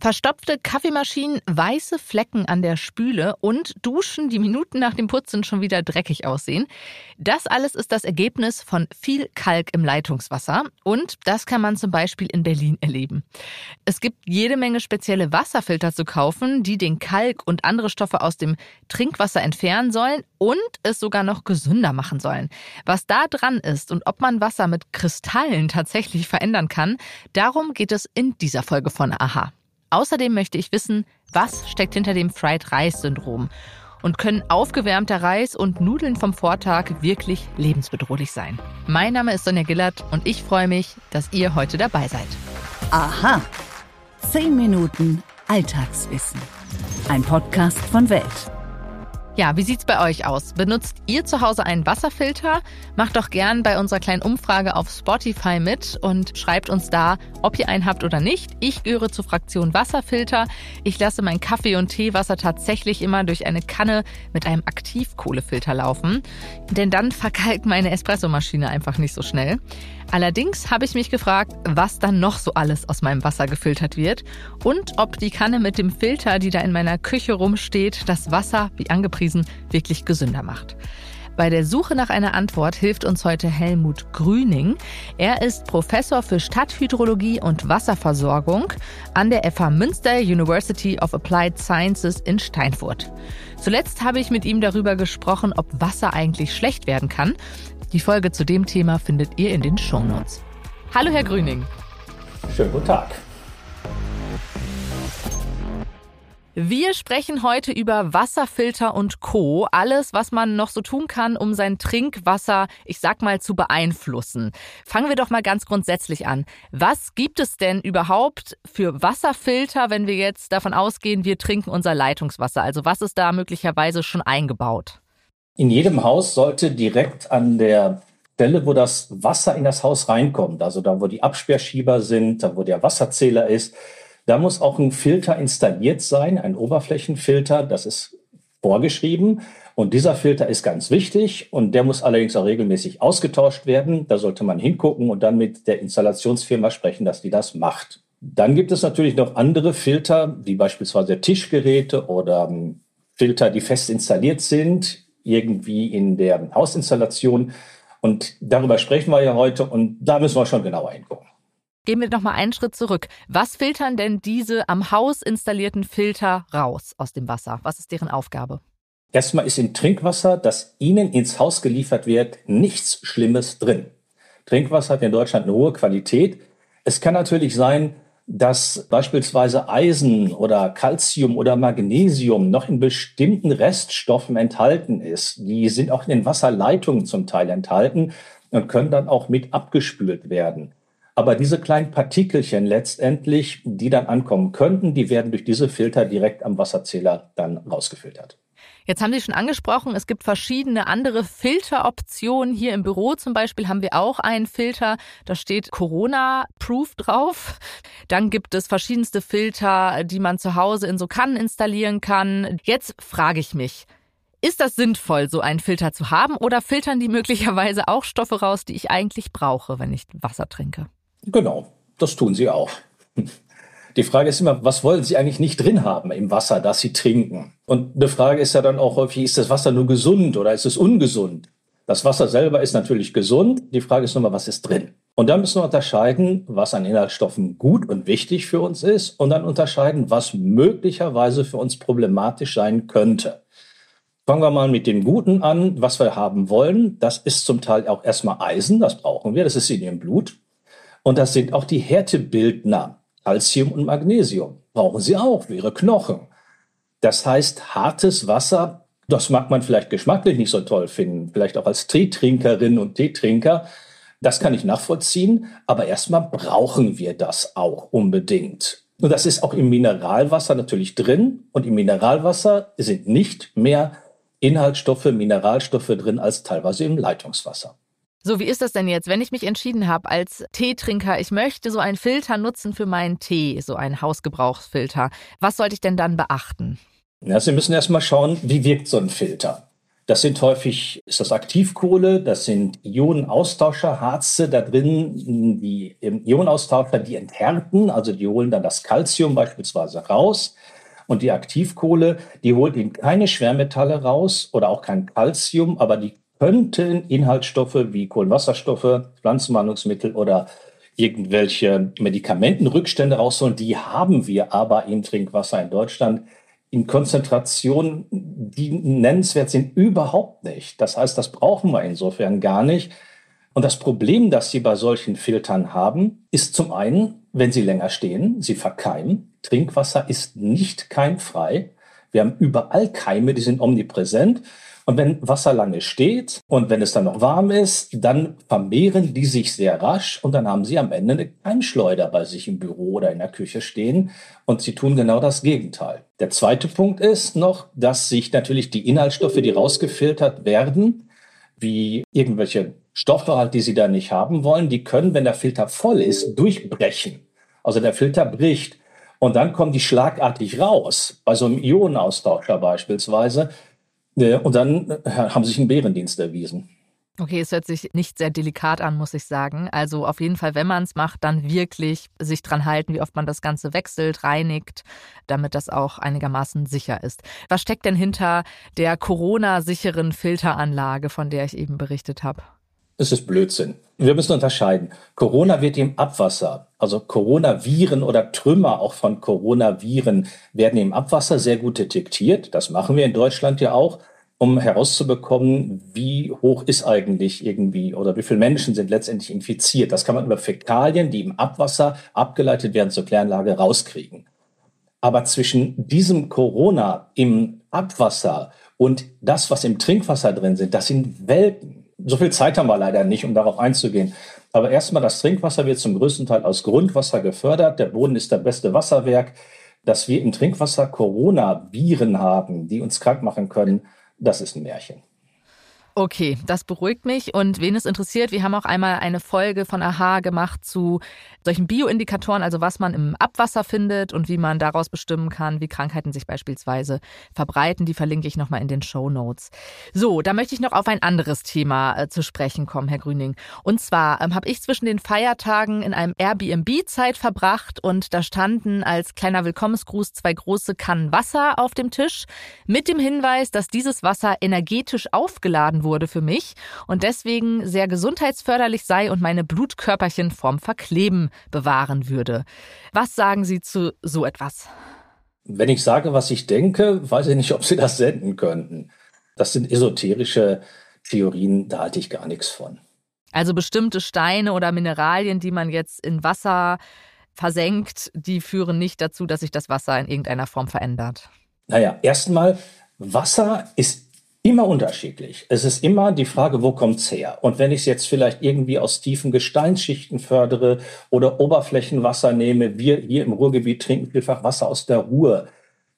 Verstopfte Kaffeemaschinen, weiße Flecken an der Spüle und Duschen, die Minuten nach dem Putzen schon wieder dreckig aussehen. Das alles ist das Ergebnis von viel Kalk im Leitungswasser und das kann man zum Beispiel in Berlin erleben. Es gibt jede Menge spezielle Wasserfilter zu kaufen, die den Kalk und andere Stoffe aus dem Trinkwasser entfernen sollen und es sogar noch gesünder machen sollen. Was da dran ist und ob man Wasser mit Kristallen tatsächlich verändern kann, darum geht es in dieser Folge von Aha. Außerdem möchte ich wissen, was steckt hinter dem Fried Rice Syndrom und können aufgewärmter Reis und Nudeln vom Vortag wirklich lebensbedrohlich sein. Mein Name ist Sonja Gillert und ich freue mich, dass ihr heute dabei seid. Aha. Zehn Minuten Alltagswissen. Ein Podcast von Welt. Ja, wie sieht's bei euch aus? Benutzt ihr zu Hause einen Wasserfilter? Macht doch gern bei unserer kleinen Umfrage auf Spotify mit und schreibt uns da, ob ihr einen habt oder nicht. Ich gehöre zur Fraktion Wasserfilter. Ich lasse mein Kaffee- und Teewasser tatsächlich immer durch eine Kanne mit einem Aktivkohlefilter laufen, denn dann verkalkt meine Espressomaschine einfach nicht so schnell. Allerdings habe ich mich gefragt, was dann noch so alles aus meinem Wasser gefiltert wird und ob die Kanne mit dem Filter, die da in meiner Küche rumsteht, das Wasser, wie angepriesen, wirklich gesünder macht. Bei der Suche nach einer Antwort hilft uns heute Helmut Grüning. Er ist Professor für Stadthydrologie und Wasserversorgung an der FH Münster University of Applied Sciences in Steinfurt. Zuletzt habe ich mit ihm darüber gesprochen, ob Wasser eigentlich schlecht werden kann. Die Folge zu dem Thema findet ihr in den Shownotes. Hallo, Herr Grüning. Schönen guten Tag. Wir sprechen heute über Wasserfilter und Co. Alles, was man noch so tun kann, um sein Trinkwasser, ich sag mal, zu beeinflussen. Fangen wir doch mal ganz grundsätzlich an. Was gibt es denn überhaupt für Wasserfilter, wenn wir jetzt davon ausgehen, wir trinken unser Leitungswasser? Also was ist da möglicherweise schon eingebaut? In jedem Haus sollte direkt an der Stelle, wo das Wasser in das Haus reinkommt, also da, wo die Absperrschieber sind, da, wo der Wasserzähler ist, da muss auch ein Filter installiert sein, ein Oberflächenfilter, das ist vorgeschrieben. Und dieser Filter ist ganz wichtig und der muss allerdings auch regelmäßig ausgetauscht werden. Da sollte man hingucken und dann mit der Installationsfirma sprechen, dass die das macht. Dann gibt es natürlich noch andere Filter, wie beispielsweise Tischgeräte oder ähm, Filter, die fest installiert sind irgendwie in der Hausinstallation. Und darüber sprechen wir ja heute und da müssen wir schon genauer hingucken. Gehen wir noch mal einen Schritt zurück. Was filtern denn diese am Haus installierten Filter raus aus dem Wasser? Was ist deren Aufgabe? Erstmal ist im Trinkwasser, das Ihnen ins Haus geliefert wird, nichts Schlimmes drin. Trinkwasser hat in Deutschland eine hohe Qualität. Es kann natürlich sein, dass beispielsweise Eisen oder Calcium oder Magnesium noch in bestimmten Reststoffen enthalten ist. Die sind auch in den Wasserleitungen zum Teil enthalten und können dann auch mit abgespült werden. Aber diese kleinen Partikelchen letztendlich, die dann ankommen könnten, die werden durch diese Filter direkt am Wasserzähler dann rausgefiltert. Jetzt haben Sie schon angesprochen, es gibt verschiedene andere Filteroptionen. Hier im Büro zum Beispiel haben wir auch einen Filter, da steht Corona-Proof drauf. Dann gibt es verschiedenste Filter, die man zu Hause in so Kannen installieren kann. Jetzt frage ich mich, ist das sinnvoll, so einen Filter zu haben oder filtern die möglicherweise auch Stoffe raus, die ich eigentlich brauche, wenn ich Wasser trinke? Genau, das tun sie auch. Die Frage ist immer, was wollen Sie eigentlich nicht drin haben im Wasser, das Sie trinken? Und eine Frage ist ja dann auch häufig, ist das Wasser nur gesund oder ist es ungesund? Das Wasser selber ist natürlich gesund. Die Frage ist nur mal, was ist drin? Und dann müssen wir unterscheiden, was an Inhaltsstoffen gut und wichtig für uns ist und dann unterscheiden, was möglicherweise für uns problematisch sein könnte. Fangen wir mal mit dem Guten an, was wir haben wollen. Das ist zum Teil auch erstmal Eisen, das brauchen wir, das ist in Ihrem Blut. Und das sind auch die Härtebildner. Calcium und Magnesium brauchen sie auch für ihre Knochen. Das heißt, hartes Wasser, das mag man vielleicht geschmacklich nicht so toll finden, vielleicht auch als Teetrinkerin und Teetrinker. Das kann ich nachvollziehen, aber erstmal brauchen wir das auch unbedingt. Und das ist auch im Mineralwasser natürlich drin. Und im Mineralwasser sind nicht mehr Inhaltsstoffe, Mineralstoffe drin als teilweise im Leitungswasser. So, wie ist das denn jetzt, wenn ich mich entschieden habe als Teetrinker, ich möchte so einen Filter nutzen für meinen Tee, so einen Hausgebrauchsfilter. Was sollte ich denn dann beachten? Ja, Sie müssen erstmal schauen, wie wirkt so ein Filter. Das sind häufig, ist das Aktivkohle, das sind Ionenaustauscher, Harze da drin, die Ionenaustauscher, die enthärten, also die holen dann das Calcium beispielsweise raus. Und die Aktivkohle, die holt eben keine Schwermetalle raus oder auch kein Calcium, aber die könnten Inhaltsstoffe wie Kohlenwasserstoffe, Pflanzenwandlungsmittel oder irgendwelche Medikamentenrückstände rausholen. Die haben wir aber im Trinkwasser in Deutschland in Konzentrationen, die nennenswert sind, überhaupt nicht. Das heißt, das brauchen wir insofern gar nicht. Und das Problem, das Sie bei solchen Filtern haben, ist zum einen, wenn sie länger stehen, sie verkeimen. Trinkwasser ist nicht keimfrei. Wir haben überall Keime, die sind omnipräsent. Und wenn Wasser lange steht und wenn es dann noch warm ist, dann vermehren die sich sehr rasch und dann haben sie am Ende eine Keimschleuder bei sich im Büro oder in der Küche stehen und sie tun genau das Gegenteil. Der zweite Punkt ist noch, dass sich natürlich die Inhaltsstoffe, die rausgefiltert werden, wie irgendwelche Stoffe halt, die sie da nicht haben wollen, die können, wenn der Filter voll ist, durchbrechen. Also der Filter bricht. Und dann kommen die schlagartig raus. Bei so einem Ionenaustauscher beispielsweise und dann äh, haben sie sich einen Bärendienst erwiesen. Okay, es hört sich nicht sehr delikat an, muss ich sagen. Also auf jeden Fall, wenn man es macht, dann wirklich sich dran halten, wie oft man das Ganze wechselt, reinigt, damit das auch einigermaßen sicher ist. Was steckt denn hinter der Corona-sicheren Filteranlage, von der ich eben berichtet habe? Es ist Blödsinn. Wir müssen unterscheiden. Corona wird im Abwasser, also Coronaviren oder Trümmer auch von Coronaviren werden im Abwasser sehr gut detektiert. Das machen wir in Deutschland ja auch, um herauszubekommen, wie hoch ist eigentlich irgendwie oder wie viele Menschen sind letztendlich infiziert. Das kann man über Fäkalien, die im Abwasser abgeleitet werden zur Kläranlage, rauskriegen. Aber zwischen diesem Corona im Abwasser und das, was im Trinkwasser drin sind, das sind Welten. So viel Zeit haben wir leider nicht, um darauf einzugehen. Aber erstmal, das Trinkwasser wird zum größten Teil aus Grundwasser gefördert. Der Boden ist der beste Wasserwerk. Dass wir im Trinkwasser Corona-Viren haben, die uns krank machen können, das ist ein Märchen. Okay, das beruhigt mich. Und wen es interessiert, wir haben auch einmal eine Folge von AHA gemacht zu solchen Bioindikatoren, also was man im Abwasser findet und wie man daraus bestimmen kann, wie Krankheiten sich beispielsweise verbreiten. Die verlinke ich nochmal in den Show Notes. So, da möchte ich noch auf ein anderes Thema äh, zu sprechen kommen, Herr Grüning. Und zwar ähm, habe ich zwischen den Feiertagen in einem Airbnb Zeit verbracht und da standen als kleiner Willkommensgruß zwei große Kannen Wasser auf dem Tisch mit dem Hinweis, dass dieses Wasser energetisch aufgeladen wurde für mich und deswegen sehr gesundheitsförderlich sei und meine Blutkörperchen vorm Verkleben bewahren würde. Was sagen Sie zu so etwas? Wenn ich sage, was ich denke, weiß ich nicht, ob Sie das senden könnten. Das sind esoterische Theorien, da halte ich gar nichts von. Also bestimmte Steine oder Mineralien, die man jetzt in Wasser versenkt, die führen nicht dazu, dass sich das Wasser in irgendeiner Form verändert. Naja, erstmal, Wasser ist Immer unterschiedlich. Es ist immer die Frage, wo kommt's her? Und wenn ich es jetzt vielleicht irgendwie aus tiefen Gesteinsschichten fördere oder Oberflächenwasser nehme, wir hier im Ruhrgebiet trinken vielfach Wasser aus der Ruhr.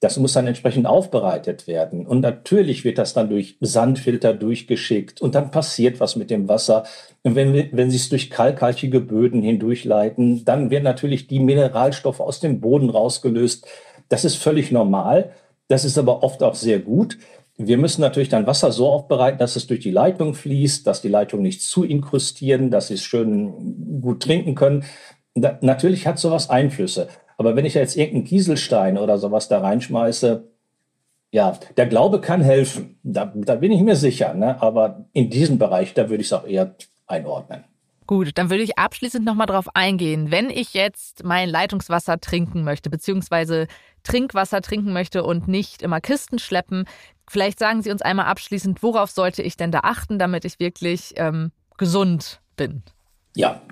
Das muss dann entsprechend aufbereitet werden. Und natürlich wird das dann durch Sandfilter durchgeschickt und dann passiert was mit dem Wasser. Und wenn, wenn Sie es durch kalkhaltige Böden hindurchleiten, dann werden natürlich die Mineralstoffe aus dem Boden rausgelöst. Das ist völlig normal. Das ist aber oft auch sehr gut. Wir müssen natürlich dann Wasser so aufbereiten, dass es durch die Leitung fließt, dass die Leitungen nicht zu inkrustieren, dass sie es schön gut trinken können. Da, natürlich hat sowas Einflüsse. Aber wenn ich jetzt irgendeinen Kieselstein oder sowas da reinschmeiße, ja, der Glaube kann helfen. Da, da bin ich mir sicher. Ne? Aber in diesem Bereich, da würde ich es auch eher einordnen. Gut, dann würde ich abschließend nochmal drauf eingehen. Wenn ich jetzt mein Leitungswasser trinken möchte, beziehungsweise Trinkwasser trinken möchte und nicht immer Kisten schleppen, vielleicht sagen Sie uns einmal abschließend, worauf sollte ich denn da achten, damit ich wirklich ähm, gesund bin? Ja,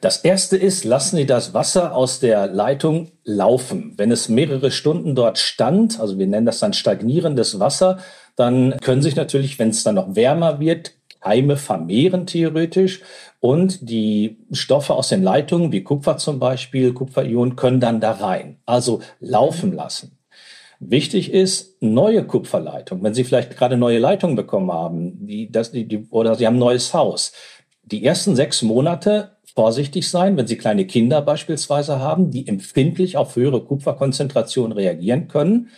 das erste ist, lassen Sie das Wasser aus der Leitung laufen. Wenn es mehrere Stunden dort stand, also wir nennen das dann stagnierendes Wasser, dann können sich natürlich, wenn es dann noch wärmer wird, Keime vermehren theoretisch und die Stoffe aus den Leitungen, wie Kupfer zum Beispiel, Kupferionen, können dann da rein. Also laufen lassen. Wichtig ist, neue Kupferleitungen. Wenn Sie vielleicht gerade neue Leitungen bekommen haben, die, das, die, die, oder Sie haben ein neues Haus. Die ersten sechs Monate vorsichtig sein, wenn Sie kleine Kinder beispielsweise haben, die empfindlich auf höhere Kupferkonzentrationen reagieren können.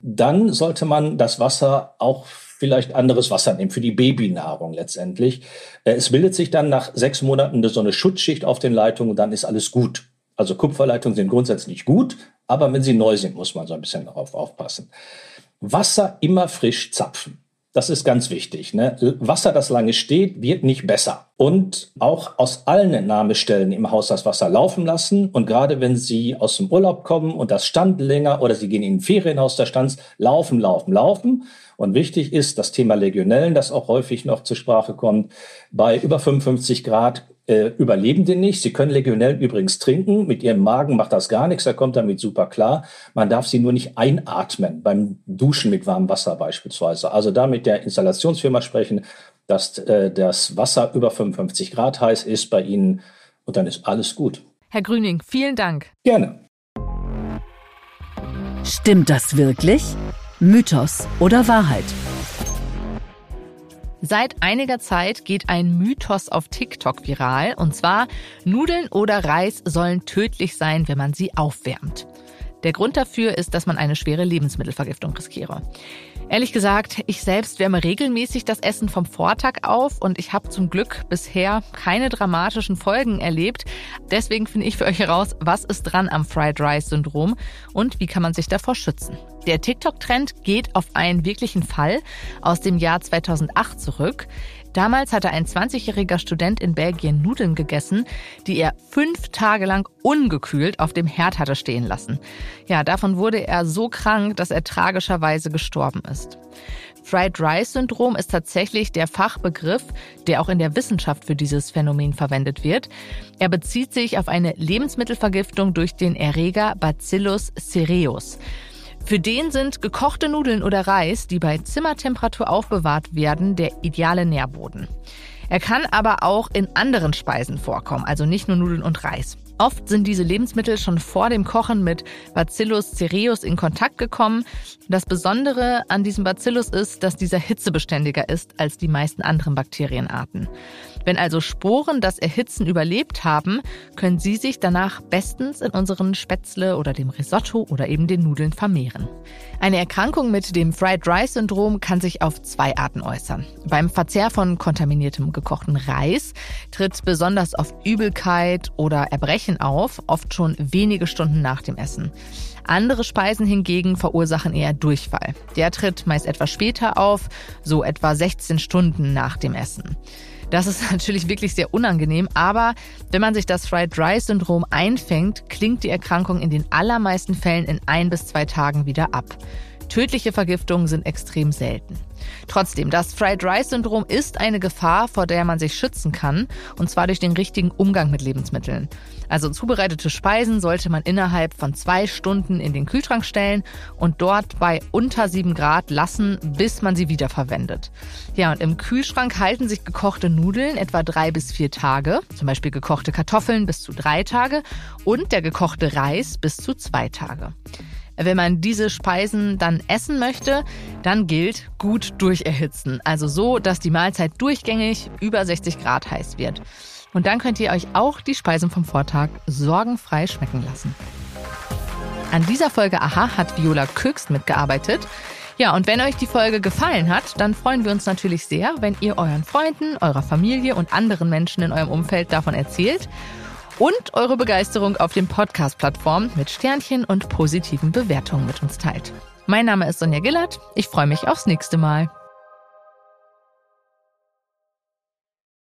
Dann sollte man das Wasser auch vielleicht anderes Wasser nehmen für die Babynahrung letztendlich. Äh, es bildet sich dann nach sechs Monaten so eine Schutzschicht auf den Leitungen und dann ist alles gut. Also Kupferleitungen sind grundsätzlich gut, aber wenn sie neu sind, muss man so ein bisschen darauf aufpassen. Wasser immer frisch zapfen. Das ist ganz wichtig. Ne? Wasser, das lange steht, wird nicht besser. Und auch aus allen Entnahmestellen im Haus das Wasser laufen lassen. Und gerade wenn Sie aus dem Urlaub kommen und das stand länger oder Sie gehen in ein Ferienhaus, da stand laufen, laufen, laufen. Und wichtig ist das Thema Legionellen, das auch häufig noch zur Sprache kommt. Bei über 55 Grad äh, überleben die nicht. Sie können Legionellen übrigens trinken. Mit ihrem Magen macht das gar nichts. Er kommt damit super klar. Man darf sie nur nicht einatmen beim Duschen mit warmem Wasser beispielsweise. Also da mit der Installationsfirma sprechen, dass äh, das Wasser über 55 Grad heiß ist bei Ihnen und dann ist alles gut. Herr Grüning, vielen Dank. Gerne. Stimmt das wirklich? Mythos oder Wahrheit? Seit einiger Zeit geht ein Mythos auf TikTok viral, und zwar Nudeln oder Reis sollen tödlich sein, wenn man sie aufwärmt. Der Grund dafür ist, dass man eine schwere Lebensmittelvergiftung riskiere. Ehrlich gesagt, ich selbst wärme regelmäßig das Essen vom Vortag auf und ich habe zum Glück bisher keine dramatischen Folgen erlebt. Deswegen finde ich für euch heraus, was ist dran am Fried Rice Syndrom und wie kann man sich davor schützen. Der TikTok-Trend geht auf einen wirklichen Fall aus dem Jahr 2008 zurück. Damals hatte ein 20-jähriger Student in Belgien Nudeln gegessen, die er fünf Tage lang ungekühlt auf dem Herd hatte stehen lassen. Ja, davon wurde er so krank, dass er tragischerweise gestorben ist. Fried Rice Syndrom ist tatsächlich der Fachbegriff, der auch in der Wissenschaft für dieses Phänomen verwendet wird. Er bezieht sich auf eine Lebensmittelvergiftung durch den Erreger Bacillus cereus. Für den sind gekochte Nudeln oder Reis, die bei Zimmertemperatur aufbewahrt werden, der ideale Nährboden. Er kann aber auch in anderen Speisen vorkommen, also nicht nur Nudeln und Reis. Oft sind diese Lebensmittel schon vor dem Kochen mit Bacillus cereus in Kontakt gekommen. Das Besondere an diesem Bacillus ist, dass dieser hitzebeständiger ist als die meisten anderen Bakterienarten. Wenn also Sporen das Erhitzen überlebt haben, können sie sich danach bestens in unseren Spätzle oder dem Risotto oder eben den Nudeln vermehren. Eine Erkrankung mit dem Fried Rice Syndrom kann sich auf zwei Arten äußern. Beim Verzehr von kontaminiertem gekochten Reis tritt besonders oft Übelkeit oder Erbrechen auf, oft schon wenige Stunden nach dem Essen. Andere Speisen hingegen verursachen eher Durchfall. Der tritt meist etwas später auf, so etwa 16 Stunden nach dem Essen. Das ist natürlich wirklich sehr unangenehm, aber wenn man sich das Fried Rice Syndrom einfängt, klingt die Erkrankung in den allermeisten Fällen in ein bis zwei Tagen wieder ab. Tödliche Vergiftungen sind extrem selten. Trotzdem, das Fried Rice Syndrom ist eine Gefahr, vor der man sich schützen kann, und zwar durch den richtigen Umgang mit Lebensmitteln. Also zubereitete Speisen sollte man innerhalb von zwei Stunden in den Kühlschrank stellen und dort bei unter sieben Grad lassen, bis man sie wiederverwendet. Ja, und im Kühlschrank halten sich gekochte Nudeln etwa drei bis vier Tage, zum Beispiel gekochte Kartoffeln bis zu drei Tage und der gekochte Reis bis zu zwei Tage. Wenn man diese Speisen dann essen möchte, dann gilt gut durcherhitzen. Also so, dass die Mahlzeit durchgängig über 60 Grad heiß wird. Und dann könnt ihr euch auch die Speisen vom Vortag sorgenfrei schmecken lassen. An dieser Folge Aha hat Viola Köchst mitgearbeitet. Ja, und wenn euch die Folge gefallen hat, dann freuen wir uns natürlich sehr, wenn ihr euren Freunden, eurer Familie und anderen Menschen in eurem Umfeld davon erzählt und eure Begeisterung auf den Podcast-Plattformen mit Sternchen und positiven Bewertungen mit uns teilt. Mein Name ist Sonja Gillert. Ich freue mich aufs nächste Mal.